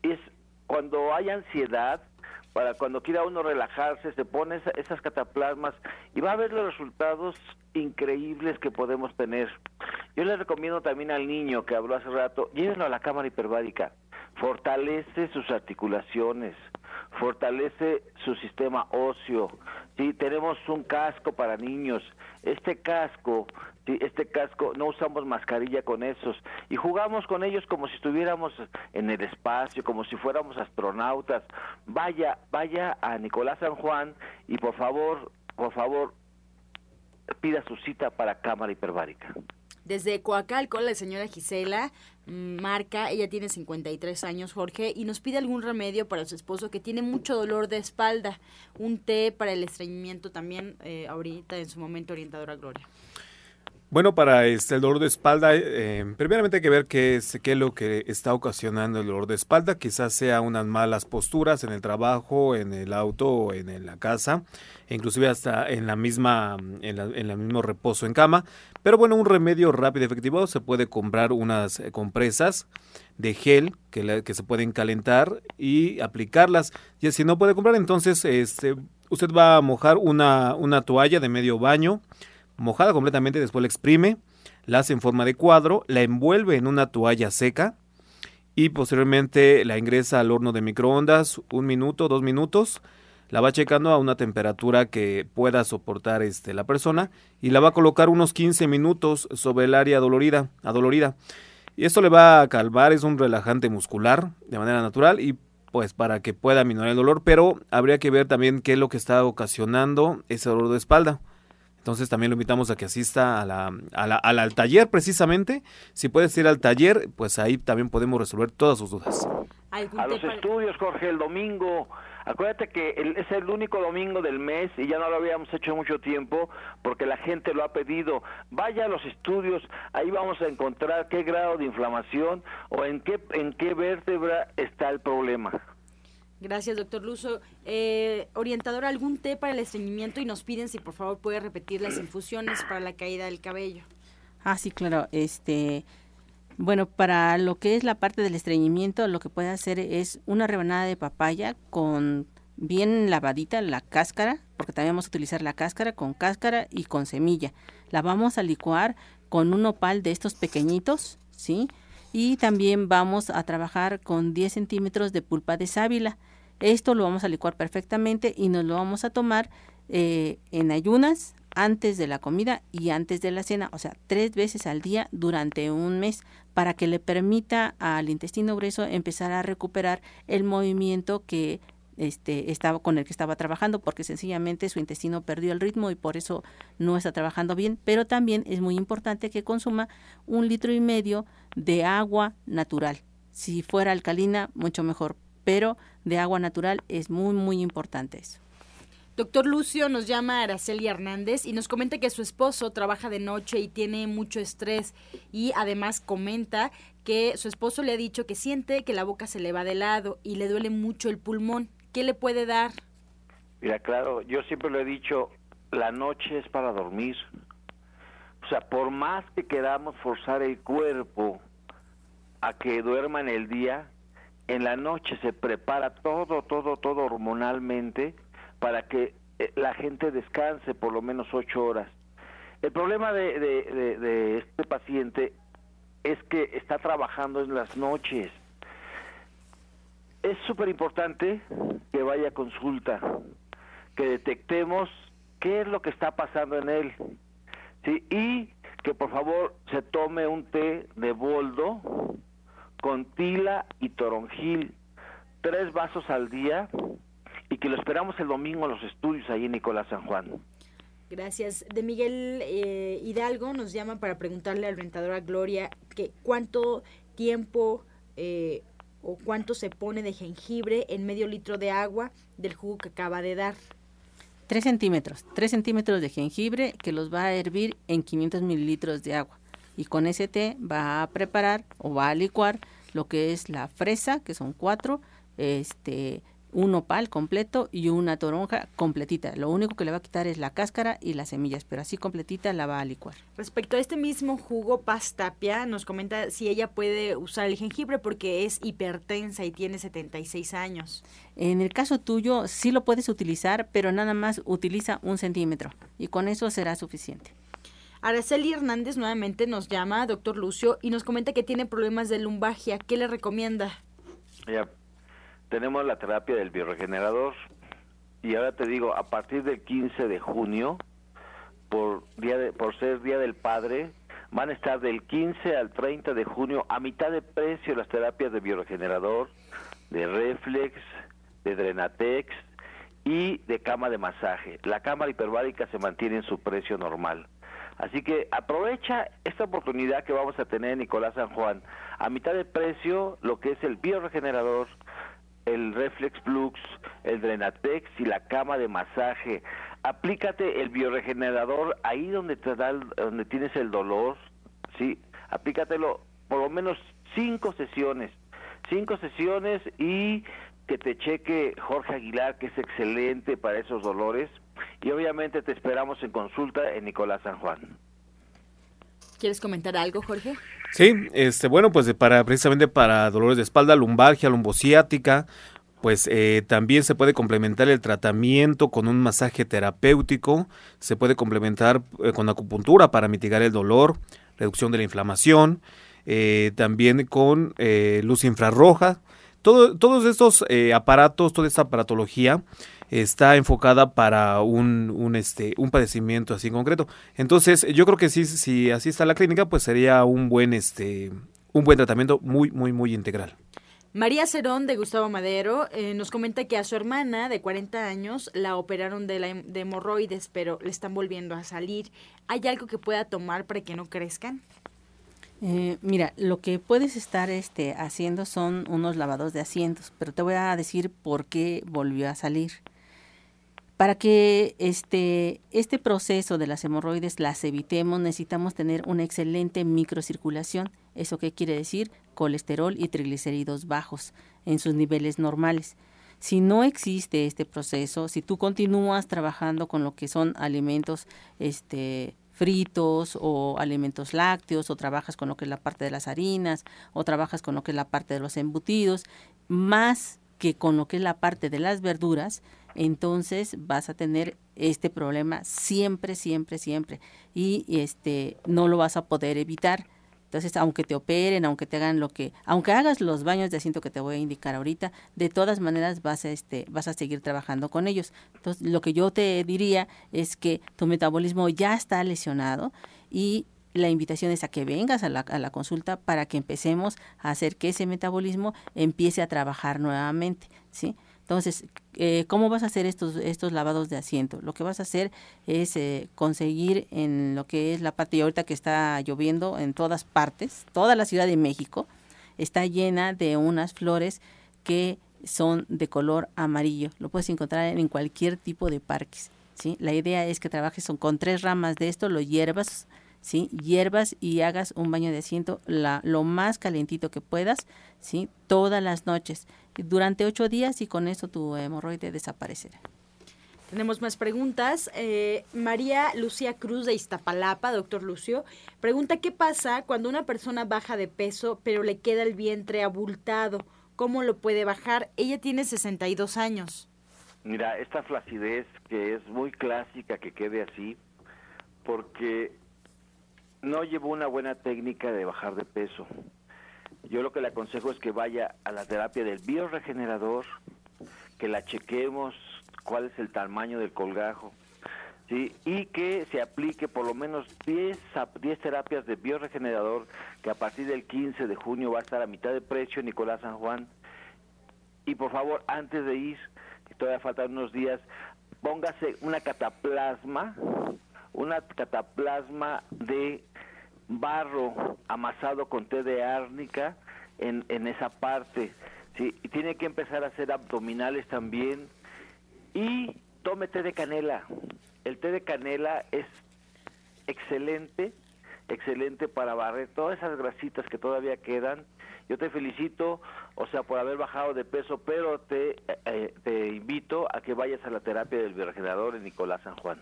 Es cuando hay ansiedad, para cuando quiera uno relajarse, se pone esas cataplasmas y va a ver los resultados increíbles que podemos tener. Yo le recomiendo también al niño que habló hace rato, llévenlo a la cámara hiperbárica, fortalece sus articulaciones, fortalece su sistema óseo. Sí, tenemos un casco para niños. Este casco, este casco, no usamos mascarilla con esos y jugamos con ellos como si estuviéramos en el espacio, como si fuéramos astronautas. Vaya, vaya a Nicolás San Juan y por favor, por favor, pida su cita para cámara hiperbárica. Desde Coacalco, la señora Gisela mm, marca, ella tiene 53 años, Jorge, y nos pide algún remedio para su esposo que tiene mucho dolor de espalda, un té para el estreñimiento también, eh, ahorita en su momento orientadora Gloria. Bueno, para este, el dolor de espalda, eh, primeramente hay que ver qué es, qué es lo que está ocasionando el dolor de espalda. Quizás sea unas malas posturas en el trabajo, en el auto en, la casa, inclusive hasta en la misma, en, el mismo reposo en cama. Pero bueno, un remedio rápido y efectivo se puede comprar unas eh, compresas de gel que, que se pueden calentar y aplicarlas. Y si no puede comprar, entonces este, usted va a mojar una, una toalla de medio baño mojada completamente, después la exprime, la hace en forma de cuadro, la envuelve en una toalla seca y posteriormente la ingresa al horno de microondas un minuto, dos minutos, la va checando a una temperatura que pueda soportar este, la persona y la va a colocar unos 15 minutos sobre el área dolorida, adolorida. Y esto le va a calmar, es un relajante muscular de manera natural y pues para que pueda minorar el dolor, pero habría que ver también qué es lo que está ocasionando ese dolor de espalda. Entonces también lo invitamos a que asista a la, al taller precisamente. Si puedes ir al taller, pues ahí también podemos resolver todas sus dudas. A los estudios, Jorge, el domingo. Acuérdate que es el único domingo del mes y ya no lo habíamos hecho mucho tiempo porque la gente lo ha pedido. Vaya a los estudios, ahí vamos a encontrar qué grado de inflamación o en qué, en qué vértebra está el problema. Gracias, doctor Luso. Eh, orientador, ¿algún té para el estreñimiento? Y nos piden si por favor puede repetir las infusiones para la caída del cabello. Ah, sí, claro. Este, bueno, para lo que es la parte del estreñimiento, lo que puede hacer es una rebanada de papaya con bien lavadita la cáscara, porque también vamos a utilizar la cáscara con cáscara y con semilla. La vamos a licuar con un opal de estos pequeñitos, ¿sí? Y también vamos a trabajar con 10 centímetros de pulpa de sábila. Esto lo vamos a licuar perfectamente y nos lo vamos a tomar eh, en ayunas antes de la comida y antes de la cena, o sea, tres veces al día durante un mes para que le permita al intestino grueso empezar a recuperar el movimiento que este, estaba con el que estaba trabajando porque sencillamente su intestino perdió el ritmo y por eso no está trabajando bien, pero también es muy importante que consuma un litro y medio de agua natural. Si fuera alcalina, mucho mejor, pero de agua natural es muy, muy importante eso. Doctor Lucio nos llama Araceli Hernández y nos comenta que su esposo trabaja de noche y tiene mucho estrés y además comenta que su esposo le ha dicho que siente que la boca se le va de lado y le duele mucho el pulmón. ¿Qué le puede dar? Mira, claro, yo siempre lo he dicho, la noche es para dormir. O sea, por más que queramos forzar el cuerpo a que duerma en el día, en la noche se prepara todo, todo, todo hormonalmente para que eh, la gente descanse por lo menos ocho horas. El problema de, este paciente es que está trabajando en las noches es súper importante que vaya a consulta, que detectemos qué es lo que está pasando en él. ¿Sí? Y que por favor se tome un té de boldo con tila y toronjil, tres vasos al día y que lo esperamos el domingo en los estudios ahí en Nicolás San Juan. Gracias. De Miguel eh, Hidalgo nos llama para preguntarle al rentadora Gloria que cuánto tiempo eh, o cuánto se pone de jengibre en medio litro de agua del jugo que acaba de dar. 3 centímetros, 3 centímetros de jengibre que los va a hervir en 500 mililitros de agua. Y con ese té va a preparar o va a licuar lo que es la fresa, que son cuatro, este, un opal completo y una toronja completita. Lo único que le va a quitar es la cáscara y las semillas, pero así completita la va a licuar. Respecto a este mismo jugo, Pastapia nos comenta si ella puede usar el jengibre porque es hipertensa y tiene 76 años. En el caso tuyo, sí lo puedes utilizar, pero nada más utiliza un centímetro y con eso será suficiente. Araceli Hernández nuevamente nos llama, doctor Lucio, y nos comenta que tiene problemas de lumbagia. ¿Qué le recomienda? Ya, tenemos la terapia del bioregenerador y ahora te digo, a partir del 15 de junio, por, día de, por ser Día del Padre, van a estar del 15 al 30 de junio a mitad de precio las terapias de bioregenerador, de reflex, de drenatex y de cama de masaje. La cámara hiperbárica se mantiene en su precio normal. Así que aprovecha esta oportunidad que vamos a tener en Nicolás San Juan. A mitad de precio, lo que es el bioregenerador, el Reflex Flux, el Drenatex y la cama de masaje. Aplícate el bioregenerador ahí donde te da donde tienes el dolor, sí, aplícatelo por lo menos cinco sesiones, cinco sesiones y que te cheque Jorge Aguilar, que es excelente para esos dolores, y obviamente te esperamos en consulta en Nicolás San Juan. ¿Quieres comentar algo, Jorge? Sí, este, bueno, pues para precisamente para dolores de espalda, lumbalgia, lumbociática, pues eh, también se puede complementar el tratamiento con un masaje terapéutico, se puede complementar eh, con acupuntura para mitigar el dolor, reducción de la inflamación, eh, también con luz infrarroja. Todo, todos estos aparatos, toda esta aparatología está enfocada para un, un, este, un padecimiento así en concreto. Entonces, yo creo que sí, si así está la clínica, pues sería un buen, este, un buen tratamiento muy, muy, muy integral. María Cerón de Gustavo Madero eh, nos comenta que a su hermana de 40 años la operaron de, la, de hemorroides, pero le están volviendo a salir. ¿Hay algo que pueda tomar para que no crezcan? Eh, mira, lo que puedes estar este, haciendo son unos lavados de asientos, pero te voy a decir por qué volvió a salir. Para que este, este proceso de las hemorroides las evitemos, necesitamos tener una excelente microcirculación. ¿Eso qué quiere decir? Colesterol y triglicéridos bajos en sus niveles normales. Si no existe este proceso, si tú continúas trabajando con lo que son alimentos este, fritos o alimentos lácteos, o trabajas con lo que es la parte de las harinas, o trabajas con lo que es la parte de los embutidos, más que con lo que es la parte de las verduras, entonces vas a tener este problema siempre, siempre, siempre. Y este no lo vas a poder evitar. Entonces, aunque te operen, aunque te hagan lo que, aunque hagas los baños de asiento que te voy a indicar ahorita, de todas maneras vas a este, vas a seguir trabajando con ellos. Entonces, lo que yo te diría es que tu metabolismo ya está lesionado y la invitación es a que vengas a la, a la consulta para que empecemos a hacer que ese metabolismo empiece a trabajar nuevamente, ¿sí? Entonces, eh, ¿cómo vas a hacer estos, estos lavados de asiento? Lo que vas a hacer es eh, conseguir en lo que es la parte, y ahorita que está lloviendo en todas partes, toda la Ciudad de México está llena de unas flores que son de color amarillo. Lo puedes encontrar en cualquier tipo de parques. ¿sí? La idea es que trabajes con tres ramas de esto, lo hierbas, ¿sí? hierbas y hagas un baño de asiento la, lo más calentito que puedas, ¿sí? todas las noches durante ocho días y con eso tu hemorroide desaparecerá. Tenemos más preguntas. Eh, María Lucía Cruz de Iztapalapa, doctor Lucio, pregunta qué pasa cuando una persona baja de peso pero le queda el vientre abultado. ¿Cómo lo puede bajar? Ella tiene 62 años. Mira, esta flacidez que es muy clásica que quede así, porque no llevó una buena técnica de bajar de peso. Yo lo que le aconsejo es que vaya a la terapia del bioregenerador, que la chequemos, cuál es el tamaño del colgajo. ¿sí? y que se aplique por lo menos 10, 10 terapias de bioregenerador que a partir del 15 de junio va a estar a mitad de precio Nicolás San Juan. Y por favor, antes de ir, todavía faltan unos días, póngase una cataplasma, una cataplasma de barro amasado con té de árnica en, en esa parte. ¿sí? Y tiene que empezar a hacer abdominales también. Y tome té de canela. El té de canela es excelente, excelente para barrer todas esas grasitas que todavía quedan. Yo te felicito, o sea, por haber bajado de peso, pero te, eh, te invito a que vayas a la terapia del bioregenerador en Nicolás San Juan.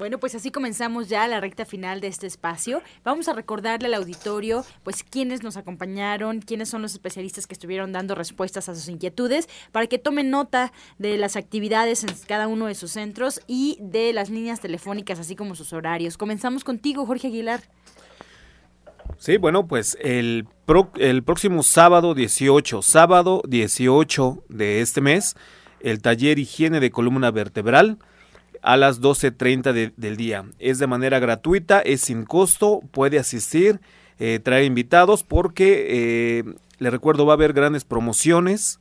Bueno, pues así comenzamos ya la recta final de este espacio. Vamos a recordarle al auditorio, pues, quiénes nos acompañaron, quiénes son los especialistas que estuvieron dando respuestas a sus inquietudes, para que tomen nota de las actividades en cada uno de sus centros y de las líneas telefónicas, así como sus horarios. Comenzamos contigo, Jorge Aguilar. Sí, bueno, pues el, el próximo sábado 18, sábado 18 de este mes, el taller higiene de columna vertebral a las 12.30 del día. Es de manera gratuita, es sin costo, puede asistir, eh, trae invitados porque, eh, le recuerdo, va a haber grandes promociones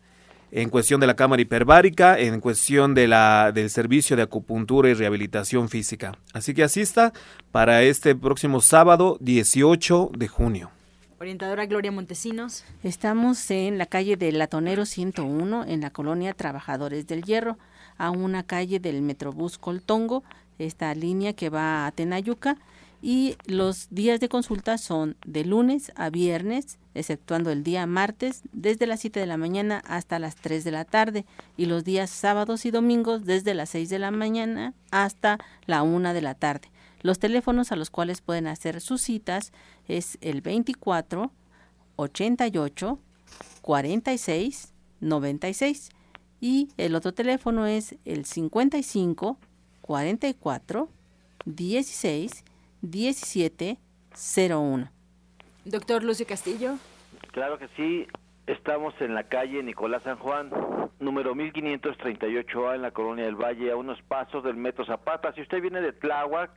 en cuestión de la cámara hiperbárica, en cuestión de la, del servicio de acupuntura y rehabilitación física. Así que asista para este próximo sábado 18 de junio. Orientadora Gloria Montesinos. Estamos en la calle del Latonero 101, en la colonia Trabajadores del Hierro a una calle del Metrobús Coltongo, esta línea que va a Tenayuca, y los días de consulta son de lunes a viernes, exceptuando el día martes, desde las 7 de la mañana hasta las 3 de la tarde, y los días sábados y domingos desde las 6 de la mañana hasta la 1 de la tarde. Los teléfonos a los cuales pueden hacer sus citas es el 24 88 46 96 y el otro teléfono es el 55 44 16 17 01. Doctor Lucio Castillo. Claro que sí, estamos en la calle Nicolás San Juan, número 1538A en la Colonia del Valle, a unos pasos del Metro Zapata. Si usted viene de Tláhuac,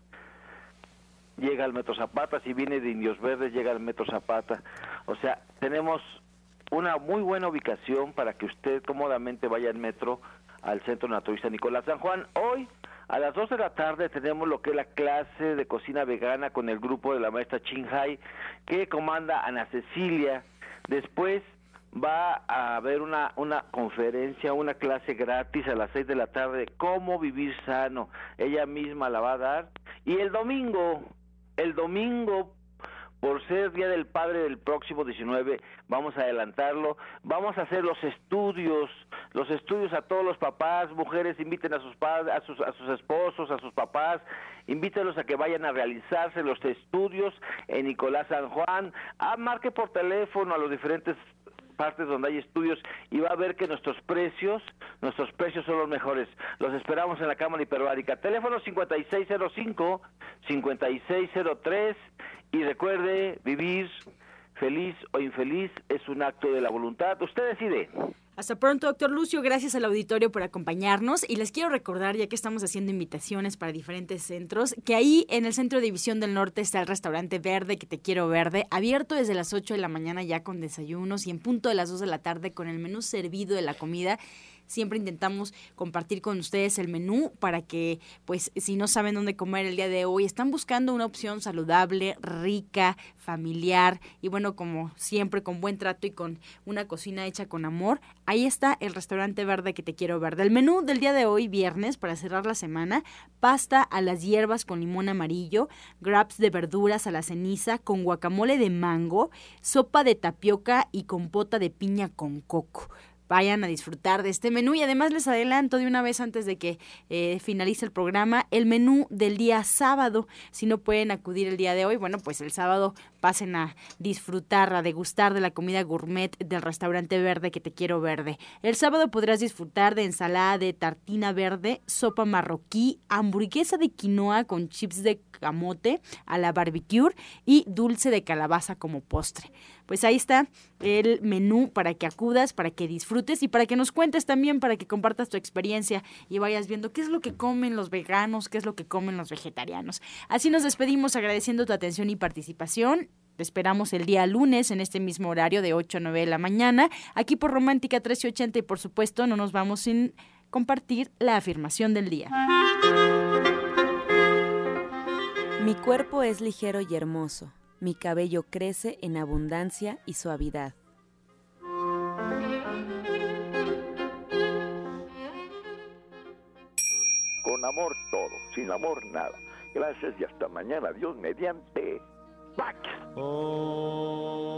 llega al Metro Zapata, si viene de Indios Verdes, llega al Metro Zapata. O sea, tenemos una muy buena ubicación para que usted cómodamente vaya en metro al Centro Naturista Nicolás San Juan. Hoy a las 2 de la tarde tenemos lo que es la clase de cocina vegana con el grupo de la maestra Hai que comanda Ana Cecilia. Después va a haber una, una conferencia, una clase gratis a las 6 de la tarde, cómo vivir sano. Ella misma la va a dar. Y el domingo, el domingo por ser Día del Padre del próximo 19, vamos a adelantarlo, vamos a hacer los estudios, los estudios a todos los papás, mujeres, inviten a sus padres, a sus, a sus esposos, a sus papás, invítenlos a que vayan a realizarse los estudios en Nicolás San Juan, a ah, marque por teléfono a los diferentes partes donde hay estudios y va a ver que nuestros precios, nuestros precios son los mejores. Los esperamos en la Cámara Hiperbárica. Teléfono 5605 5603 y recuerde, vivir feliz o infeliz es un acto de la voluntad. Usted decide. Hasta pronto, doctor Lucio. Gracias al auditorio por acompañarnos. Y les quiero recordar, ya que estamos haciendo invitaciones para diferentes centros, que ahí en el Centro de División del Norte está el restaurante Verde, que te quiero verde, abierto desde las 8 de la mañana ya con desayunos y en punto de las 2 de la tarde con el menú servido de la comida Siempre intentamos compartir con ustedes el menú para que, pues, si no saben dónde comer el día de hoy, están buscando una opción saludable, rica, familiar y bueno, como siempre, con buen trato y con una cocina hecha con amor. Ahí está el restaurante verde que te quiero ver. Del menú del día de hoy, viernes, para cerrar la semana, pasta a las hierbas con limón amarillo, grabs de verduras a la ceniza con guacamole de mango, sopa de tapioca y compota de piña con coco vayan a disfrutar de este menú y además les adelanto de una vez antes de que eh, finalice el programa el menú del día sábado. Si no pueden acudir el día de hoy, bueno, pues el sábado pasen a disfrutar, a degustar de la comida gourmet del restaurante verde que te quiero verde. El sábado podrás disfrutar de ensalada de tartina verde, sopa marroquí, hamburguesa de quinoa con chips de camote a la barbecue y dulce de calabaza como postre. Pues ahí está el menú para que acudas, para que disfrutes y para que nos cuentes también, para que compartas tu experiencia y vayas viendo qué es lo que comen los veganos, qué es lo que comen los vegetarianos. Así nos despedimos agradeciendo tu atención y participación. Te esperamos el día lunes en este mismo horario de 8 a 9 de la mañana, aquí por Romántica 1380 y por supuesto no nos vamos sin compartir la afirmación del día. Mi cuerpo es ligero y hermoso, mi cabello crece en abundancia y suavidad. Con amor todo, sin amor nada. Gracias y hasta mañana. Dios mediante. Pax. Oh.